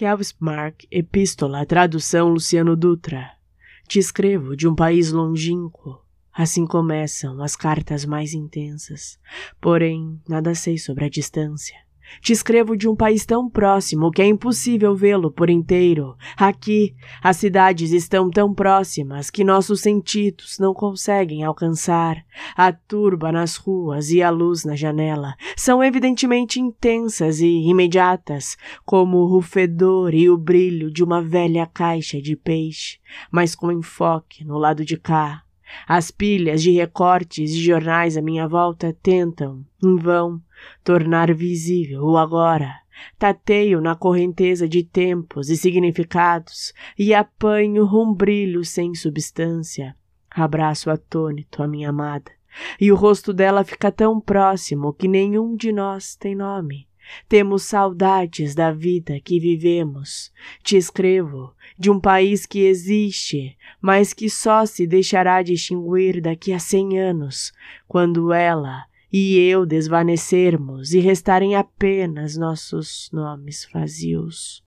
Kelsmark, Epístola, tradução Luciano Dutra. Te escrevo de um país longínquo. Assim começam as cartas mais intensas. Porém, nada sei sobre a distância. Te escrevo de um país tão próximo que é impossível vê-lo por inteiro. Aqui, as cidades estão tão próximas que nossos sentidos não conseguem alcançar. A turba nas ruas e a luz na janela são evidentemente intensas e imediatas, como o fedor e o brilho de uma velha caixa de peixe, mas com enfoque no lado de cá. As pilhas de recortes de jornais à minha volta tentam, em vão, tornar visível o agora. Tateio na correnteza de tempos e significados e apanho um brilho sem substância. Abraço atônito a minha amada, e o rosto dela fica tão próximo que nenhum de nós tem nome. Temos saudades da vida que vivemos. Te escrevo de um país que existe, mas que só se deixará distinguir daqui a cem anos, quando ela e eu desvanecermos e restarem apenas nossos nomes vazios.